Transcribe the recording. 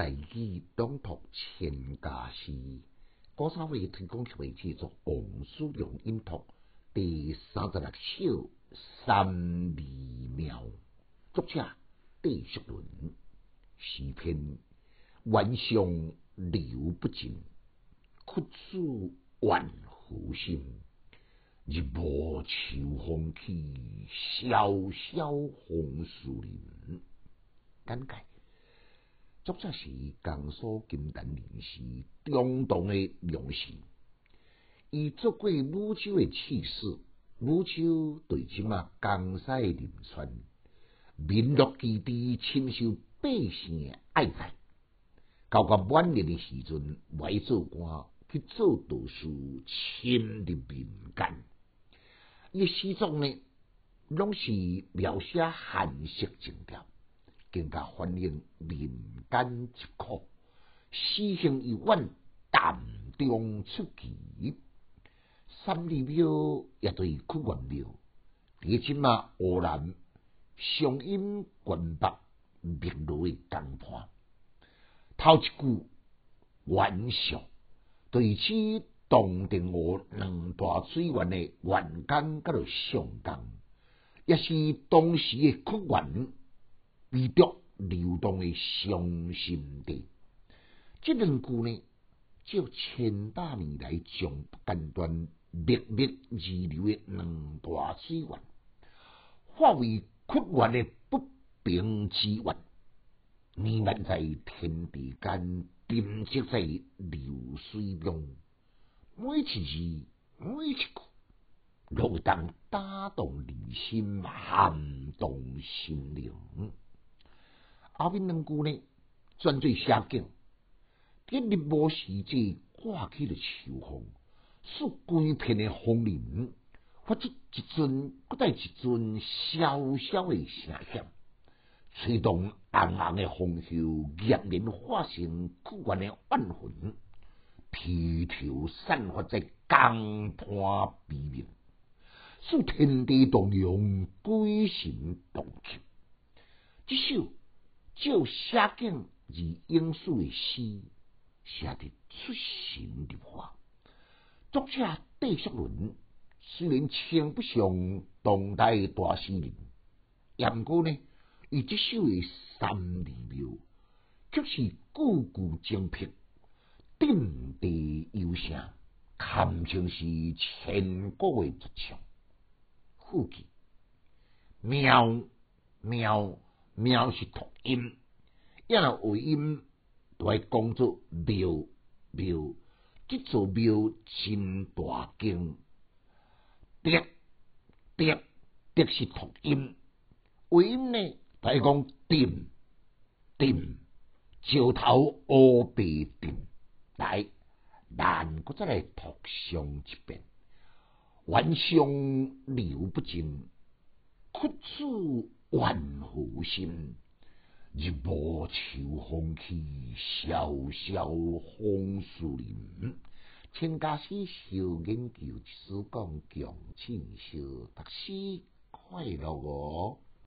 大义朗读千家诗，古早味推广协会制作王叔良音读第三十六首三里庙，作者戴叔伦，诗篇晚上流不尽，曲子怨夫心，日暮秋风起，萧萧红树林，感慨。作者是江苏金丹人士中东的良士，伊做过武州的刺史，武州对即马江西临川，民乐基地，深受百姓的爱戴。到个晚年的时阵，外做官去做道士，深入民间。伊诗作呢，拢是描写寒色情调。更加反映民间疾苦，诗行一婉，淡中出奇。三里庙也对屈原庙，而今嘛湖南上音关北明路的江畔，头一句玩笑，对此东定河两大水源的原江，甲着上江，也是当时的曲源。笔调流动的伤心地，这两句呢，就千百年来从不间断密密而流的两大水源，化为屈原的不平之源，弥漫在天地间，沉积在流水中，每一字每一句，都当打动人心，撼动心灵。后面两句呢，专做写景。今日暮时节，挂起了秋风，使规片的风林发出一阵，搁带一阵萧萧的声响，吹动红红的风袖，叶面化成苦怨的怨魂，披头散发在江畔边面，使天地动容，鬼神动魄。这首。就写景而应数的诗，写得出神入化。作者戴叔伦虽然称不上当代大诗人，不过呢，伊这首的三里庙，却是句句精辟，定地幽声，堪称是千古的绝唱。副句妙妙。庙是读音，一若尾音都会讲作庙庙，这座庙真大经，叠叠叠是读音，尾音呢，都会讲定定，石头乌白定，来，咱搁再来读上一遍，晚上流不尽，曲子。万户心，日暮秋风起，萧萧红树林。请家师小研究，只讲强亲小，读书快乐哦。